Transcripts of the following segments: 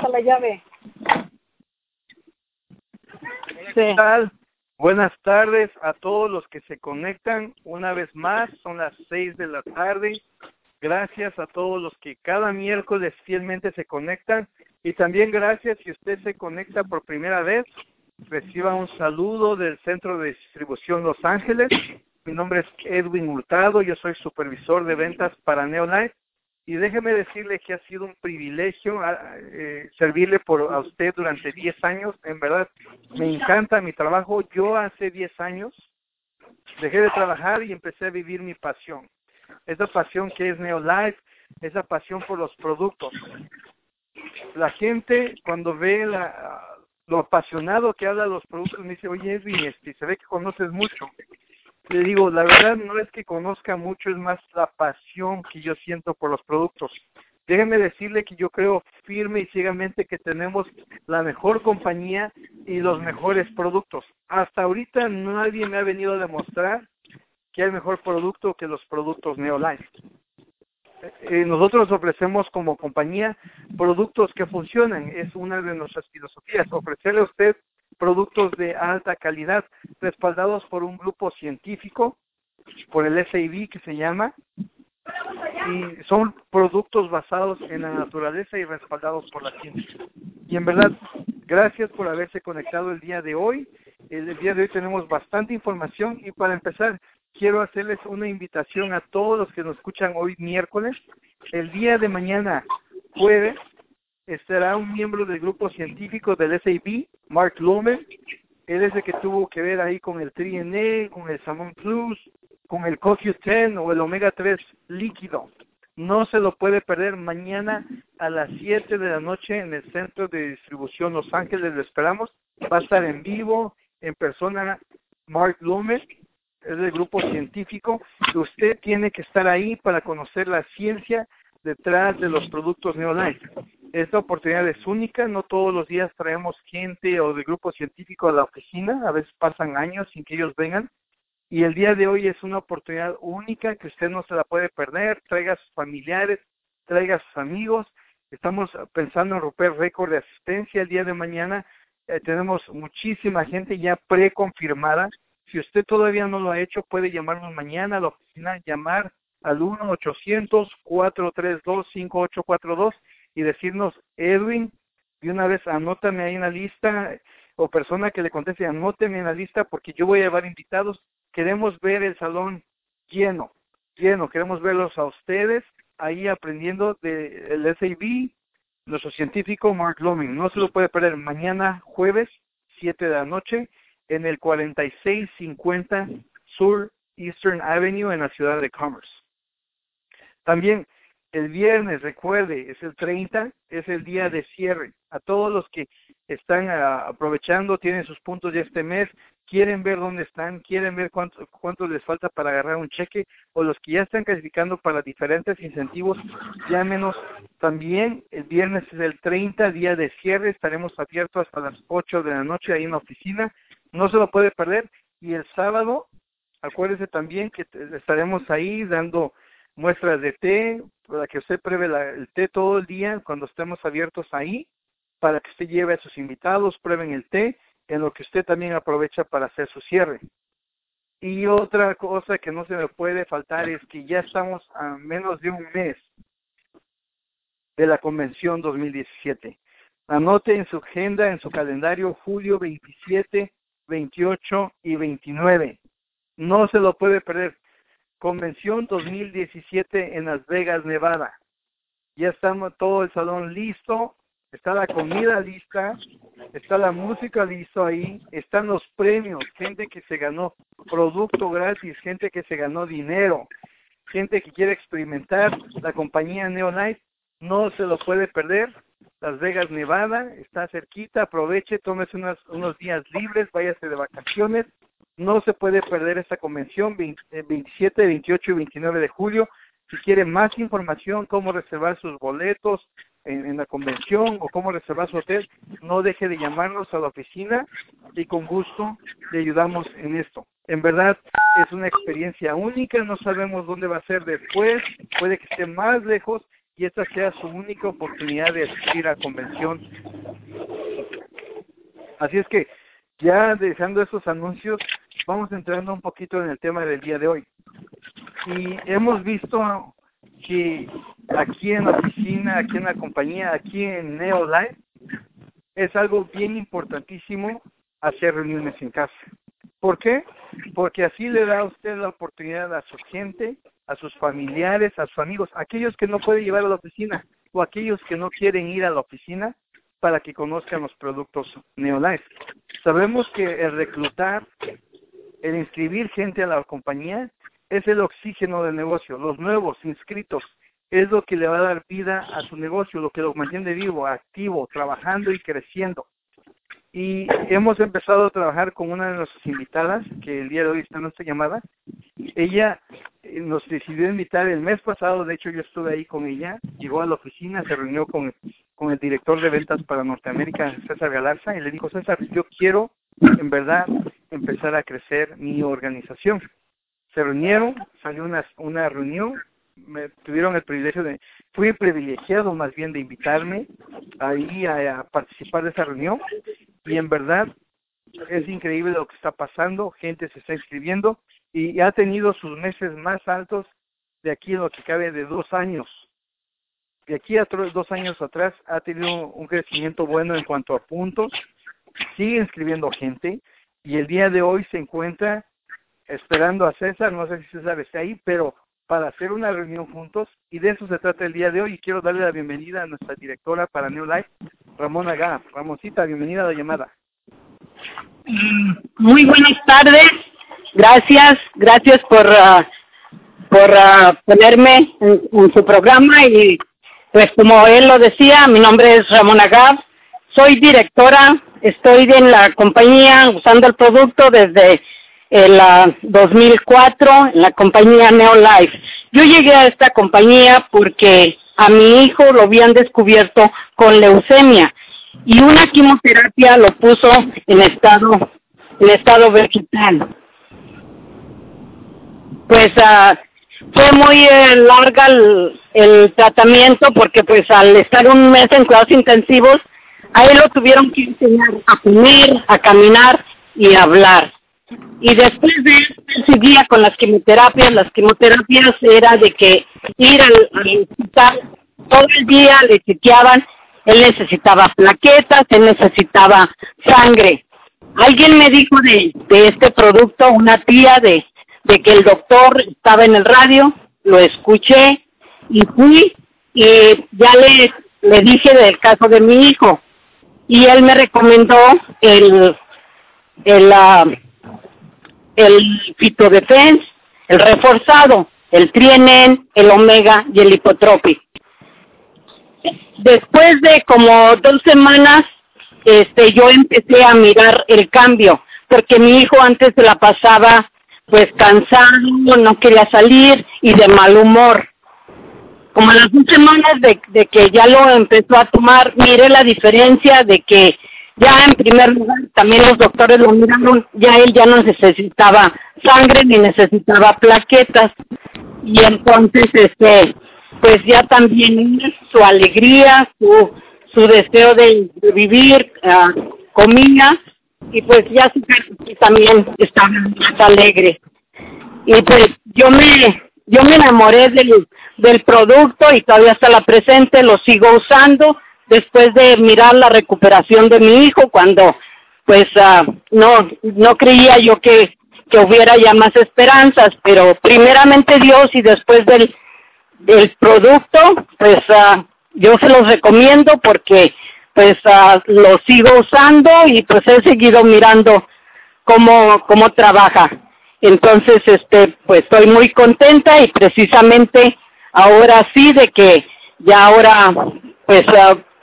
está la llave. ¿Qué tal? Buenas tardes a todos los que se conectan una vez más. Son las seis de la tarde. Gracias a todos los que cada miércoles fielmente se conectan. Y también gracias si usted se conecta por primera vez. Reciba un saludo del Centro de Distribución Los Ángeles. Mi nombre es Edwin Hurtado. Yo soy supervisor de ventas para Neolife y déjeme decirle que ha sido un privilegio ah, eh, servirle por a usted durante 10 años. En verdad, me encanta mi trabajo. Yo hace 10 años dejé de trabajar y empecé a vivir mi pasión. Esa pasión que es Neolife, esa pasión por los productos. La gente cuando ve la, lo apasionado que habla de los productos me dice, oye Edwin, este, se ve que conoces mucho le digo, la verdad no es que conozca mucho, es más la pasión que yo siento por los productos. Déjeme decirle que yo creo firme y ciegamente que tenemos la mejor compañía y los mejores productos. Hasta ahorita nadie me ha venido a demostrar que hay mejor producto que los productos Neolife. Eh, nosotros ofrecemos como compañía productos que funcionan. Es una de nuestras filosofías, ofrecerle a usted productos de alta calidad respaldados por un grupo científico, por el SAB que se llama, y son productos basados en la naturaleza y respaldados por la ciencia. Y en verdad, gracias por haberse conectado el día de hoy. El día de hoy tenemos bastante información y para empezar, quiero hacerles una invitación a todos los que nos escuchan hoy miércoles. El día de mañana, jueves, estará un miembro del grupo científico del SAB, Mark Lumen. Él es el que tuvo que ver ahí con el 3NA, con el Salmon Plus, con el CoQ10 o el Omega 3 líquido. No se lo puede perder mañana a las 7 de la noche en el centro de distribución Los Ángeles. Lo esperamos. Va a estar en vivo, en persona, Mark Lumen. Es del grupo científico. Usted tiene que estar ahí para conocer la ciencia detrás de los productos Neolife. Esta oportunidad es única, no todos los días traemos gente o de grupo científico a la oficina, a veces pasan años sin que ellos vengan, y el día de hoy es una oportunidad única que usted no se la puede perder, traiga a sus familiares, traiga a sus amigos, estamos pensando en romper récord de asistencia el día de mañana, eh, tenemos muchísima gente ya preconfirmada, si usted todavía no lo ha hecho puede llamarnos mañana a la oficina, llamar al 1-800-432-5842 y decirnos, Edwin, de una vez anótame ahí en la lista, o persona que le conteste, anóteme en la lista porque yo voy a llevar invitados. Queremos ver el salón lleno, lleno. Queremos verlos a ustedes ahí aprendiendo del de SAB, nuestro científico Mark Looming. No se lo puede perder mañana jueves, 7 de la noche, en el 4650 Sur Eastern Avenue en la ciudad de Commerce. También el viernes, recuerde, es el 30, es el día de cierre. A todos los que están ah, aprovechando, tienen sus puntos de este mes, quieren ver dónde están, quieren ver cuánto, cuánto les falta para agarrar un cheque, o los que ya están clasificando para diferentes incentivos, llámenos. También el viernes es el 30, día de cierre, estaremos abiertos hasta las 8 de la noche ahí en la oficina. No se lo puede perder. Y el sábado, acuérdese también que estaremos ahí dando muestras de té, para que usted pruebe el té todo el día cuando estemos abiertos ahí, para que usted lleve a sus invitados, prueben el té, en lo que usted también aprovecha para hacer su cierre. Y otra cosa que no se me puede faltar es que ya estamos a menos de un mes de la convención 2017. Anote en su agenda, en su calendario, julio 27, 28 y 29. No se lo puede perder. Convención 2017 en Las Vegas, Nevada. Ya estamos todo el salón listo, está la comida lista, está la música listo ahí, están los premios, gente que se ganó producto gratis, gente que se ganó dinero, gente que quiere experimentar la compañía Neolife, no se lo puede perder. Las Vegas, Nevada, está cerquita, aproveche, tómese unos, unos días libres, váyase de vacaciones, no se puede perder esta convención 27, 28 y 29 de julio. Si quiere más información, cómo reservar sus boletos en, la convención o cómo reservar su hotel, no deje de llamarnos a la oficina y con gusto le ayudamos en esto. En verdad es una experiencia única, no sabemos dónde va a ser después, puede que esté más lejos y esta sea su única oportunidad de asistir a convención. Así es que ya dejando esos anuncios, vamos entrando un poquito en el tema del día de hoy. Y hemos visto que aquí en la oficina, aquí en la compañía, aquí en Neolife, es algo bien importantísimo hacer reuniones en casa. ¿Por qué? Porque así le da a usted la oportunidad a su gente, a sus familiares, a sus amigos, aquellos que no pueden llevar a la oficina o aquellos que no quieren ir a la oficina para que conozcan los productos Neolife. Sabemos que el reclutar, el inscribir gente a la compañía es el oxígeno del negocio. Los nuevos inscritos es lo que le va a dar vida a su negocio, lo que lo mantiene vivo, activo, trabajando y creciendo. Y hemos empezado a trabajar con una de nuestras invitadas, que el día de hoy está en nuestra llamada. Ella eh, nos decidió invitar el mes pasado, de hecho yo estuve ahí con ella, llegó a la oficina, se reunió con, con el director de ventas para Norteamérica, César Galarza, y le dijo, César, yo quiero en verdad empezar a crecer mi organización se reunieron, salió una, una reunión, me tuvieron el privilegio de, fui privilegiado más bien de invitarme ahí a, participar de esa reunión y en verdad es increíble lo que está pasando, gente se está inscribiendo y ha tenido sus meses más altos de aquí en lo que cabe de dos años. De aquí a dos años atrás ha tenido un crecimiento bueno en cuanto a puntos, sigue inscribiendo gente y el día de hoy se encuentra esperando a César, no sé si César está ahí, pero para hacer una reunión juntos y de eso se trata el día de hoy y quiero darle la bienvenida a nuestra directora para New Life, Ramona Gá. Ramoncita, bienvenida a la llamada. Muy buenas tardes, gracias, gracias por, uh, por uh, ponerme en, su programa y pues como él lo decía, mi nombre es Ramona Gab, soy directora, estoy en la compañía usando el producto desde en la 2004 en la compañía Neolife. Yo llegué a esta compañía porque a mi hijo lo habían descubierto con leucemia y una quimioterapia lo puso en estado en estado vegetal. Pues uh, fue muy eh, larga el, el, tratamiento porque pues al estar un mes en cuidados intensivos, a él lo tuvieron que enseñar a comer, a caminar y hablar. Y después de eso, seguía con las quimioterapias. Las quimioterapias era de que ir al, hospital todo el día, le chequeaban, él necesitaba plaquetas, él necesitaba sangre. Alguien me dijo de este producto, una tía de, de que el doctor estaba en el radio, lo escuché y fui y ya le, le dije del caso de mi hijo y él me recomendó el, el, uh, el el reforzado, el trienen, el omega y el hipotropi. Después de como dos semanas, este, yo empecé a mirar el cambio, porque mi hijo antes se la pasaba pues cansado, no quería salir y de mal humor. Como las dos semanas de, de que ya lo empezó a tomar, mire la diferencia de que ya en primer lugar también los doctores lo miraron, ya él ya no necesitaba sangre ni necesitaba plaquetas y entonces este pues ya también su alegría, su su deseo de, vivir uh, comía y pues ya su también estaba más alegre. Y pues yo me yo me enamoré del del producto y todavía hasta la presente lo sigo usando después de mirar la recuperación de mi hijo cuando pues uh, no no creía yo que que hubiera ya más esperanzas pero primeramente Dios y después del del producto pues uh, yo se los recomiendo porque pues uh, lo sigo usando y pues he seguido mirando cómo cómo trabaja. Entonces este pues estoy muy contenta y precisamente ahora sí de que ya ahora pues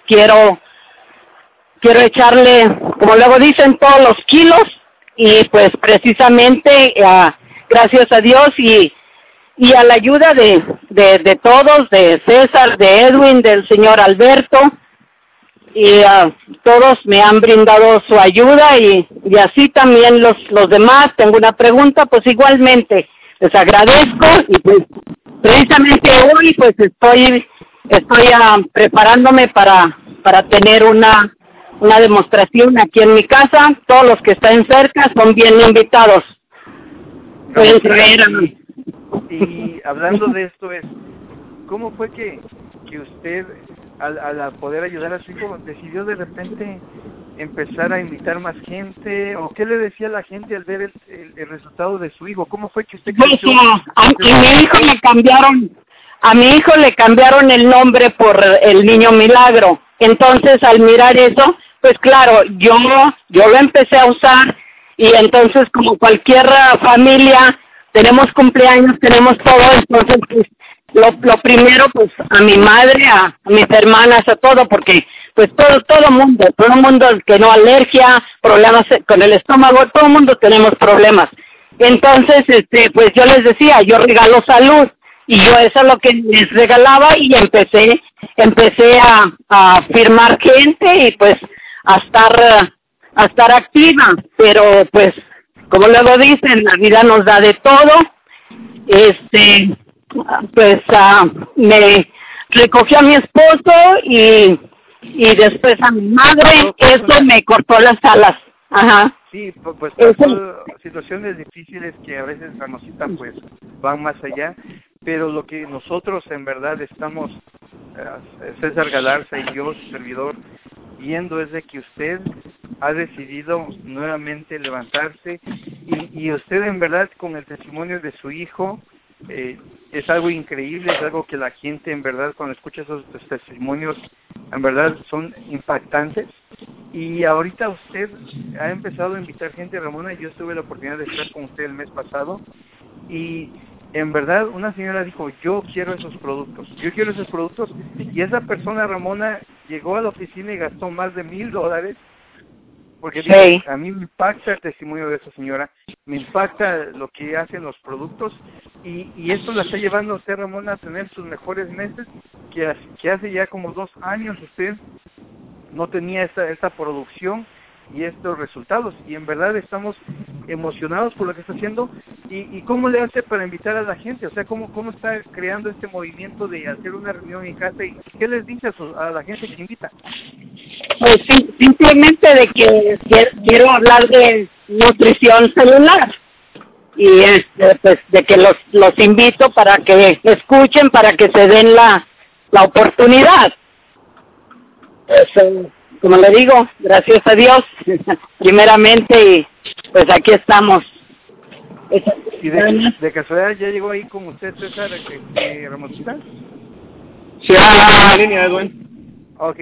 quiero quiero echarle, como luego dicen, todos los kilos y pues precisamente uh, gracias a Dios y, y a la ayuda de, de, todos, de César, de Edwin, del señor Alberto, y uh, todos me han brindado su ayuda y, y así también los, los demás. Tengo una pregunta, pues igualmente les agradezco y pues precisamente hoy pues estoy estoy ah, preparándome para, para tener una, una demostración aquí en mi casa. Todos los que están cerca son bien invitados. Pueden traer a mí. Y hablando de esto es, ¿cómo fue que, que usted, al, al poder ayudar a su hijo, decidió de repente empezar a invitar más gente? ¿O qué le decía la gente al ver el, el, resultado de su hijo? ¿Cómo fue que usted creció? a, mi hijo le cambiaron, a mi hijo le cambiaron el nombre por el niño milagro. Entonces, al mirar eso, pues claro, yo, yo lo empecé a usar y entonces como cualquier familia, tenemos cumpleaños, tenemos todo, entonces pues, lo, lo primero pues a mi madre, a, mis hermanas, a todo, porque pues todo, todo mundo, todo mundo que no alergia, problemas con el estómago, todo mundo tenemos problemas. Entonces, este, pues yo les decía, yo regalo salud y yo eso es lo que les regalaba y empecé, empecé a, a firmar gente y pues a estar, a estar activa, pero pues como luego dicen, la vida nos da de todo, este, pues uh, me recogió a mi esposo y y después a mi madre, eso me cortó las alas. Ajá. Sí, pues pasó situaciones difíciles que a veces Ramosita pues van más allá, pero lo que nosotros en verdad estamos, eh, César Galarza y yo, su servidor, viendo es de que usted ha decidido nuevamente levantarse y, y usted en verdad con el testimonio de su hijo eh, es algo increíble, es algo que la gente en verdad cuando escucha esos testimonios en verdad son impactantes. Y ahorita usted ha empezado a invitar gente, Ramona, yo tuve la oportunidad de estar con usted el mes pasado y en verdad una señora dijo, yo quiero esos productos, yo quiero esos productos y esa persona, Ramona, llegó a la oficina y gastó más de mil dólares porque a mí me impacta el testimonio de esa señora, me impacta lo que hacen los productos y, y esto la está llevando a usted, Ramón, a tener sus mejores meses, que, hace ya como dos años usted no tenía esta, esta producción y estos resultados. Y en verdad estamos emocionados por lo que está haciendo. ¿Y, y cómo le hace para invitar a la gente? O sea, ¿cómo, cómo está creando este movimiento de hacer una reunión en casa? ¿Y qué les dice a, a la gente que invita? Pues simplemente de que quiero hablar de nutrición celular y este, pues de que los los invito para que escuchen para que se den la la oportunidad. Pues, como le digo gracias a Dios primeramente y pues aquí estamos. Y de, de casualidad ya llegó ahí con usted César este, Ramosita sí. A la línea Edwin. Ok,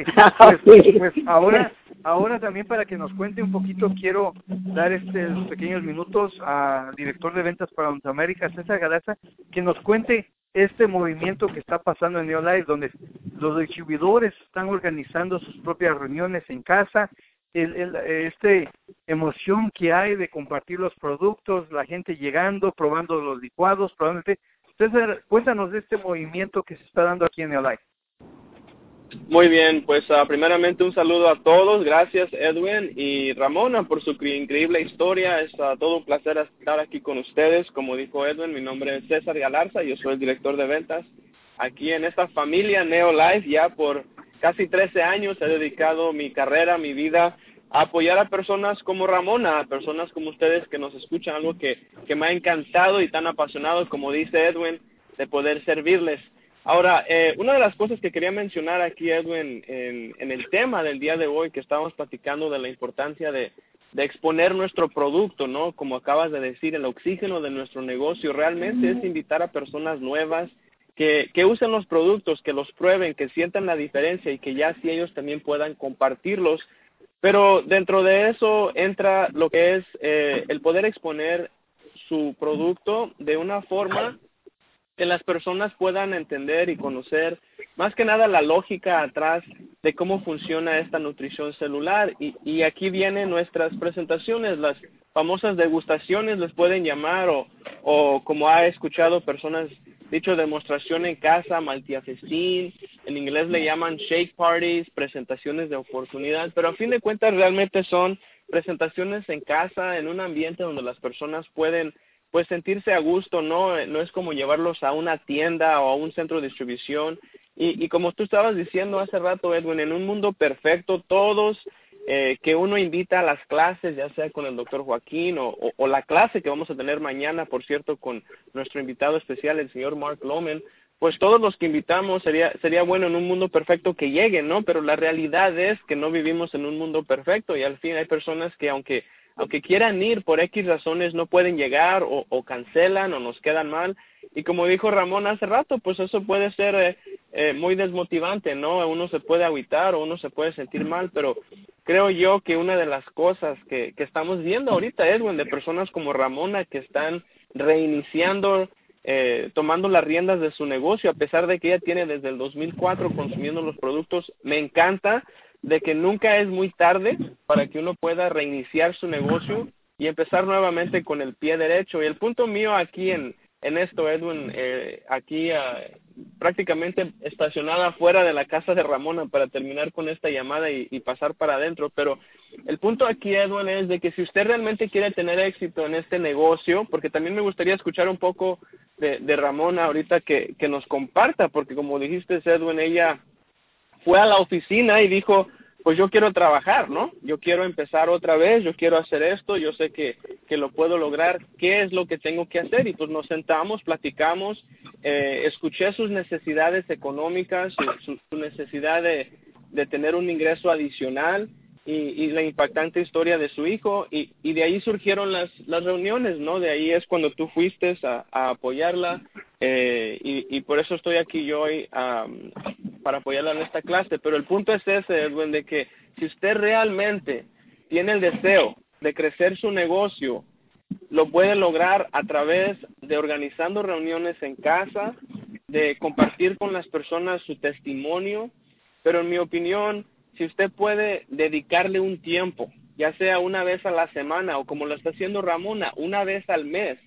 pues, pues, ahora, ahora también para que nos cuente un poquito, quiero dar este, pequeños minutos al director de ventas para Norteamérica, César Galaza, que nos cuente este movimiento que está pasando en Neolife, donde los distribuidores están organizando sus propias reuniones en casa, el, este emoción que hay de compartir los productos, la gente llegando, probando los licuados, probablemente. César, cuéntanos de este movimiento que se está dando aquí en Neolife. Muy bien, pues uh, primeramente un saludo a todos. Gracias Edwin y Ramona por su increíble historia. Es uh, todo un placer estar aquí con ustedes. Como dijo Edwin, mi nombre es César Galarza, yo soy el director de ventas aquí en esta familia Neolife. Ya por casi 13 años he dedicado mi carrera, mi vida a apoyar a personas como Ramona, a personas como ustedes que nos escuchan, algo que, que me ha encantado y tan apasionado, como dice Edwin, de poder servirles. Ahora, eh, una de las cosas que quería mencionar aquí, Edwin, en, en, el tema del día de hoy, que estábamos platicando de la importancia de, de, exponer nuestro producto, ¿no? Como acabas de decir, el oxígeno de nuestro negocio realmente es invitar a personas nuevas que, que usen los productos, que los prueben, que sientan la diferencia y que ya así ellos también puedan compartirlos. Pero dentro de eso entra lo que es eh, el poder exponer su producto de una forma que las personas puedan entender y conocer más que nada la lógica atrás de cómo funciona esta nutrición celular. Y, y aquí vienen nuestras presentaciones, las famosas degustaciones les pueden llamar o, o como ha escuchado personas dicho demostración en casa, maltiafestín, en inglés le llaman shake parties, presentaciones de oportunidad, pero a fin de cuentas realmente son presentaciones en casa, en un ambiente donde las personas pueden pues sentirse a gusto, ¿no? No es como llevarlos a una tienda o a un centro de distribución Y, y como tú estabas diciendo hace rato, Edwin, en un mundo perfecto, todos eh, que uno invita a las clases, ya sea con el doctor Joaquín o, o, la clase que vamos a tener mañana, por cierto, con nuestro invitado especial, el señor Mark Loman, pues todos los que invitamos sería sería bueno en un mundo perfecto que lleguen, ¿no? Pero la realidad es que no vivimos en un mundo perfecto y al fin hay personas que aunque aunque quieran ir por X razones no pueden llegar o, o cancelan o nos quedan mal y como dijo Ramón hace rato, pues eso puede ser eh, eh, muy desmotivante, ¿no? Uno se puede aguitar o uno se puede sentir mal, pero creo yo que una de las cosas que, que estamos viendo ahorita, Edwin, de personas como Ramona que están reiniciando eh, tomando las riendas de su negocio, a pesar de que ella tiene desde el 2004 consumiendo los productos. Me encanta de que nunca es muy tarde para que uno pueda reiniciar su negocio y empezar nuevamente con el pie derecho. Y el punto mío aquí en, en esto, Edwin, eh, aquí uh, prácticamente estacionada fuera de la casa de Ramona para terminar con esta llamada y, pasar para adentro. Pero el punto aquí, Edwin, es de que si usted realmente quiere tener éxito en este negocio, porque también me gustaría escuchar un poco de, de Ramona ahorita que, que nos comparta, porque como dijiste, Edwin, ella fue a la oficina y dijo, pues yo quiero trabajar, ¿no? Yo quiero empezar otra vez, yo quiero hacer esto, yo sé que, que lo puedo lograr, ¿qué es lo que tengo que hacer? Y pues nos sentamos, platicamos, eh, escuché sus necesidades económicas, su, su necesidad de, de, tener un ingreso adicional y, y, la impactante historia de su hijo y, y de ahí surgieron las, las reuniones, ¿no? De ahí es cuando tú fuiste a, apoyarla eh, y, y por eso estoy aquí yo hoy um, para apoyarla en esta clase, pero el punto es ese, Edwin, de que si usted realmente tiene el deseo de crecer su negocio, lo puede lograr a través de organizando reuniones en casa, de compartir con las personas su testimonio, pero en mi opinión, si usted puede dedicarle un tiempo, ya sea una vez a la semana o como lo está haciendo Ramona, una vez al mes,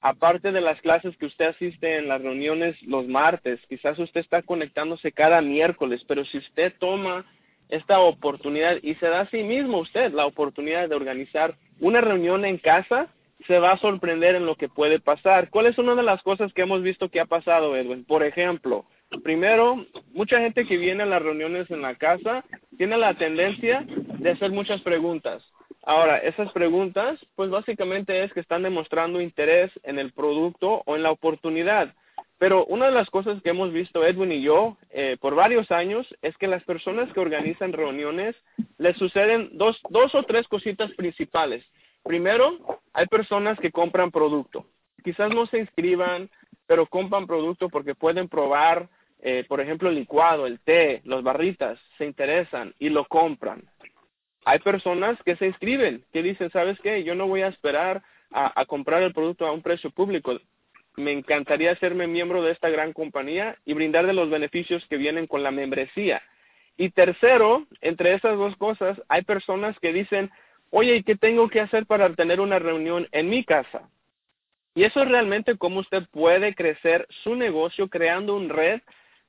aparte de las clases que usted asiste en las reuniones los martes, quizás usted está conectándose cada miércoles, pero si usted toma esta oportunidad y se da a sí mismo usted la oportunidad de organizar una reunión en casa, se va a sorprender en lo que puede pasar. ¿Cuál es una de las cosas que hemos visto que ha pasado, Edwin? Por ejemplo, primero, mucha gente que viene a las reuniones en la casa tiene la tendencia de hacer muchas preguntas. Ahora, esas preguntas, pues básicamente es que están demostrando interés en el producto o en la oportunidad. Pero una de las cosas que hemos visto Edwin y yo eh, por varios años es que las personas que organizan reuniones les suceden dos, dos o tres cositas principales. Primero, hay personas que compran producto. Quizás no se inscriban, pero compran producto porque pueden probar, eh, por ejemplo, el licuado, el té, las barritas, se interesan y lo compran hay personas que se inscriben, que dicen, ¿sabes qué? Yo no voy a esperar a, comprar el producto a un precio público. Me encantaría hacerme miembro de esta gran compañía y brindarle los beneficios que vienen con la membresía. Y tercero, entre esas dos cosas, hay personas que dicen, oye, ¿y qué tengo que hacer para tener una reunión en mi casa? Y eso es realmente cómo usted puede crecer su negocio creando un red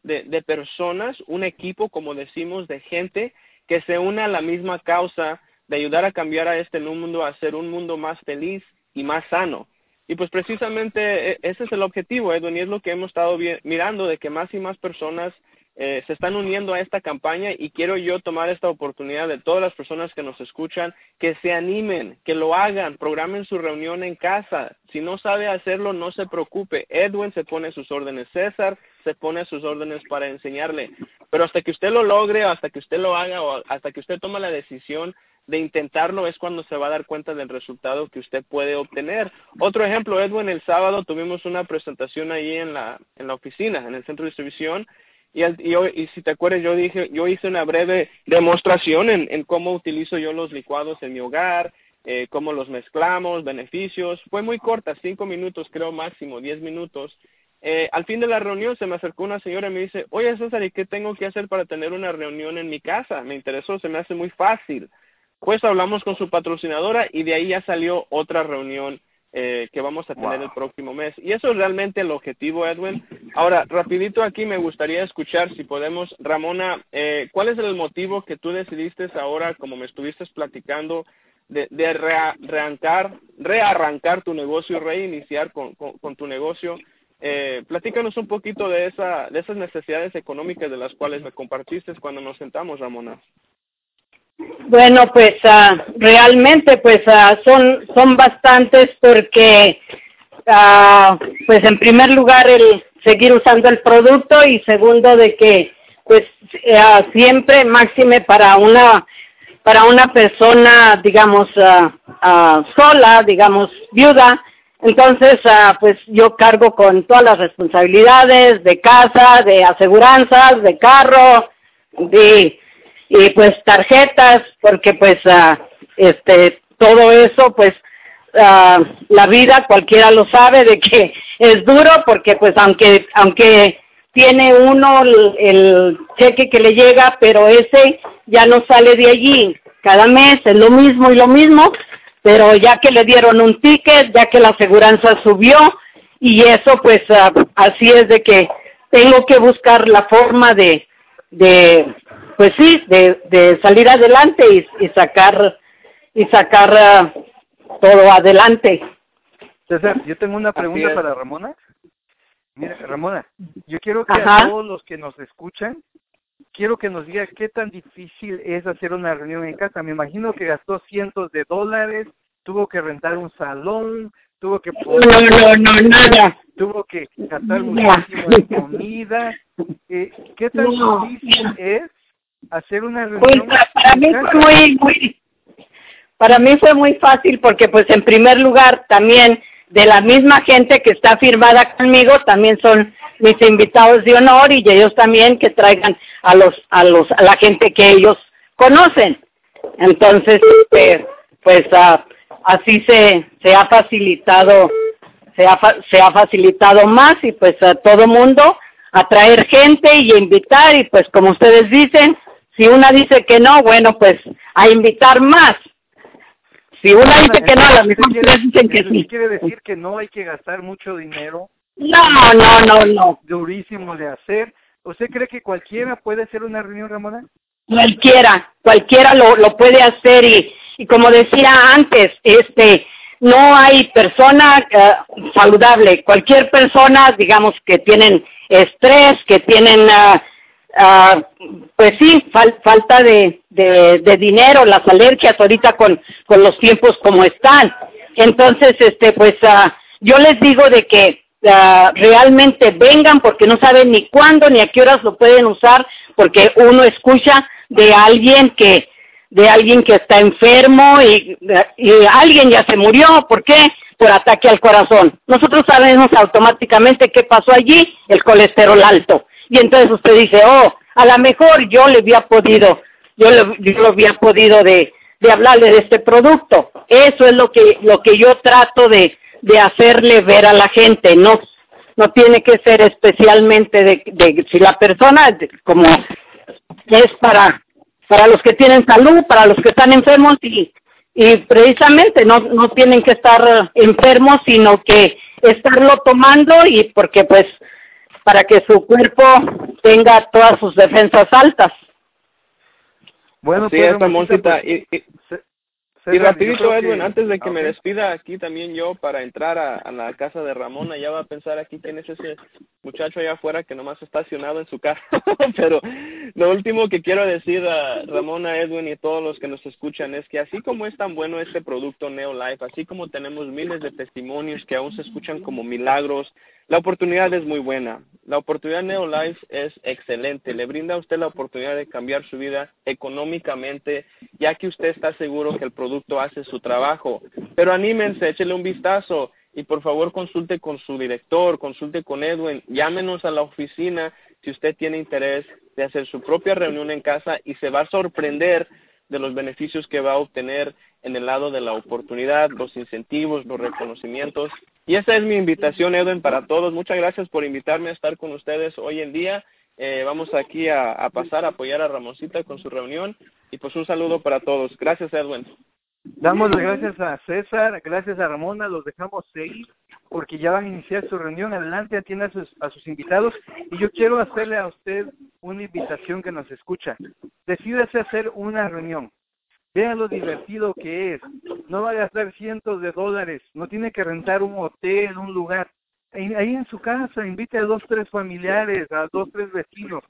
de, de personas, un equipo, como decimos, de gente que se una a la misma causa de ayudar a cambiar a este mundo a ser un mundo más feliz y más sano. Y pues precisamente ese es el objetivo, Edwin, y es lo que hemos estado mirando, de que más y más personas eh, se están uniendo a esta campaña y quiero yo tomar esta oportunidad de todas las personas que nos escuchan, que se animen, que lo hagan, programen su reunión en casa. Si no sabe hacerlo, no se preocupe. Edwin se pone sus órdenes, César se pone sus órdenes para enseñarle. Pero hasta que usted lo logre, hasta que usted lo haga, o hasta que usted toma la decisión de intentarlo, es cuando se va a dar cuenta del resultado que usted puede obtener. Otro ejemplo, Edwin, el sábado tuvimos una presentación ahí en la, en la oficina, en el centro de distribución, y, y, y, si te acuerdas, yo dije, yo hice una breve demostración en, cómo utilizo yo los licuados en mi hogar, eh, cómo los mezclamos, beneficios. Fue muy corta, cinco minutos creo máximo, diez minutos. Eh, al fin de la reunión se me acercó una señora y me dice, oye César, ¿y qué tengo que hacer para tener una reunión en mi casa? Me interesó, se me hace muy fácil. Pues hablamos con su patrocinadora y de ahí ya salió otra reunión eh, que vamos a tener wow. el próximo mes. Y eso es realmente el objetivo, Edwin. Ahora, rapidito aquí me gustaría escuchar, si podemos, Ramona, eh, ¿cuál es el motivo que tú decidiste ahora, como me estuviste platicando, de, de rearrancar, rearrancar tu negocio, reiniciar con, con, con tu negocio? Eh, platícanos un poquito de, esa, de esas necesidades económicas de las cuales me compartiste cuando nos sentamos, Ramona. Bueno, pues uh, realmente pues uh, son, son bastantes porque uh, pues en primer lugar el seguir usando el producto y segundo de que pues siempre máxime para una para una persona digamos sola digamos viuda. Entonces pues yo cargo con todas las responsabilidades de casa de aseguranzas de carro de y pues tarjetas porque pues este todo eso pues la vida cualquiera lo sabe de que es duro porque pues aunque aunque tiene uno el, cheque que le llega pero ese ya no sale de allí. Cada mes es lo mismo y lo mismo pero ya que le dieron un ticket ya que la aseguranza subió y eso pues así es de que tengo que buscar la forma de pues sí de, de salir adelante y, y sacar y sacar todo adelante. César, yo tengo una pregunta para Ramona. Mira, Ramona, yo quiero que a todos los que nos escuchan, quiero que nos diga qué tan difícil es hacer una reunión en casa. Me imagino que gastó cientos de dólares, tuvo que rentar un salón, tuvo que no, no, no, nada. tuvo que gastar muchísimo en comida. Eh, ¿Qué tan difícil es hacer una pues, reunión? Pues para mí fue muy, muy para mí fue muy fácil porque pues en primer lugar también de la misma gente que está firmada conmigo también son mis invitados de honor y ellos también que traigan a los a los a la gente que ellos conocen entonces este, pues uh, así se se ha facilitado se ha se ha facilitado más y pues a todo mundo atraer gente y invitar y pues como ustedes dicen si una dice que no bueno pues a invitar más si una dice que no, las mejor dicen que sí. quiere decir que no hay que gastar mucho dinero. No, no, no, no. Durísimo de hacer. ¿Usted cree que cualquiera puede hacer una reunión, Ramona? Cualquiera, cualquiera lo, lo puede hacer y, y como decía antes, este, no hay persona uh, saludable. Cualquier persona, digamos, que tienen estrés, que tienen uh, Ah, pues sí, falta de, dinero, las alergias ahorita con, con los tiempos como están. Entonces, este, pues uh, yo les digo de que uh, realmente vengan porque no saben ni cuándo ni a qué horas lo pueden usar porque uno escucha de alguien que de alguien que está enfermo y, y alguien ya se murió, ¿por qué? Por ataque al corazón. Nosotros sabemos automáticamente qué pasó allí, el colesterol alto y entonces usted dice, oh, a lo mejor yo le había podido, yo le, yo lo había podido de, de hablarle de este producto. Eso es lo que, lo que yo trato de, de hacerle ver a la gente, no, no tiene que ser especialmente de, de si la persona, como es para, para los que tienen salud, para los que están enfermos y, y precisamente no, no tienen que estar enfermos, sino que estarlo tomando y porque pues para que su cuerpo tenga todas sus defensas altas. Bueno, sí, pues, esta y, y, y rapidito, Edwin, antes de que me despida aquí también yo para entrar a, la casa de Ramona, ya va a pensar aquí quién es ese muchacho allá afuera que nomás está estacionado en su casa. Pero lo último que quiero decir a Ramona, Edwin y todos los que nos escuchan es que así como es tan bueno este producto Neolife, así como tenemos miles de testimonios que aún se escuchan como milagros, la oportunidad es muy buena. La oportunidad Neolife es excelente. Le brinda a usted la oportunidad de cambiar su vida económicamente, ya que usted está seguro que el producto hace su trabajo. Pero anímense, échele un vistazo y por favor consulte con su director, consulte con Edwin, llámenos a la oficina si usted tiene interés de hacer su propia reunión en casa y se va a sorprender de los beneficios que va a obtener en el lado de la oportunidad, los incentivos, los reconocimientos. Y esa es mi invitación, Edwin, para todos. Muchas gracias por invitarme a estar con ustedes hoy en día. Eh, vamos aquí a, pasar a apoyar a Ramoncita con su reunión. Y pues un saludo para todos. Gracias, Edwin. Damos las gracias a César, gracias a Ramona, los dejamos seguir porque ya van a iniciar su reunión. Adelante, atienda a sus, a sus invitados. Y yo quiero hacerle a usted una invitación que nos escucha. Decídase hacer una reunión. Vean lo divertido que es. No va a gastar cientos de dólares. No tiene que rentar un hotel, un lugar. ahí en su casa, invite a dos, tres familiares, a dos, tres vecinos.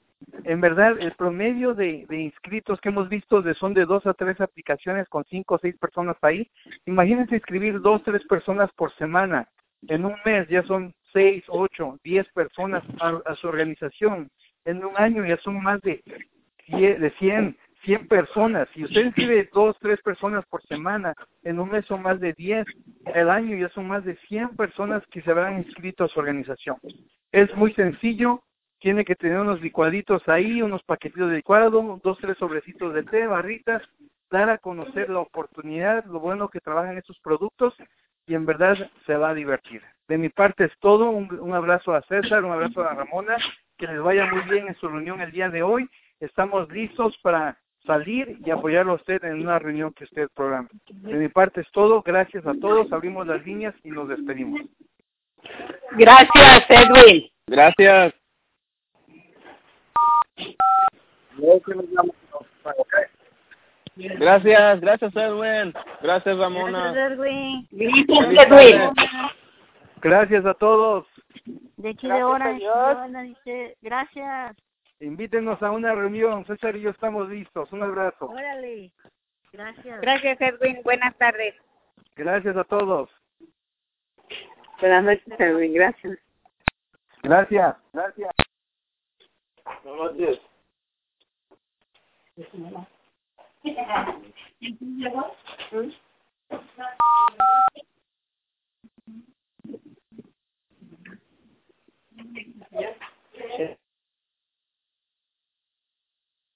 En verdad, el promedio de, de inscritos que hemos visto de, son de dos a tres aplicaciones con cinco o seis personas ahí. Imagínense inscribir dos, tres personas por semana. En un mes ya son seis, ocho, diez personas a, su organización. En un año ya son más de, de cien 100 personas. Si usted inscribe dos, tres personas por semana, en un mes son más de 10. El año ya son más de 100 personas que se habrán inscrito a su organización. Es muy sencillo. Tiene que tener unos licuaditos ahí, unos paquetitos de licuado, dos, tres sobrecitos de té, barritas, dar a conocer la oportunidad, lo bueno que trabajan estos productos y en verdad se va a divertir. De mi parte es todo. Un, un abrazo a César, un abrazo a Ramona. Que les vaya muy bien en su reunión el día de hoy. Estamos listos para salir y apoyarlo a usted en una reunión que usted programa. De mi parte es todo. Gracias a todos. Abrimos las líneas y nos despedimos. Gracias, Edwin. Gracias. Gracias, gracias Edwin. Gracias Ramona. Gracias Edwin. Edwin. Gracias a todos. De aquí de hora, gracias. Invítenos a una reunión. César y yo estamos listos. Un abrazo. Órale. Gracias. Gracias, Edwin. Buenas tardes. Gracias a todos. Buenas noches, Edwin. Gracias. Gracias. Gracias. Buenas noches.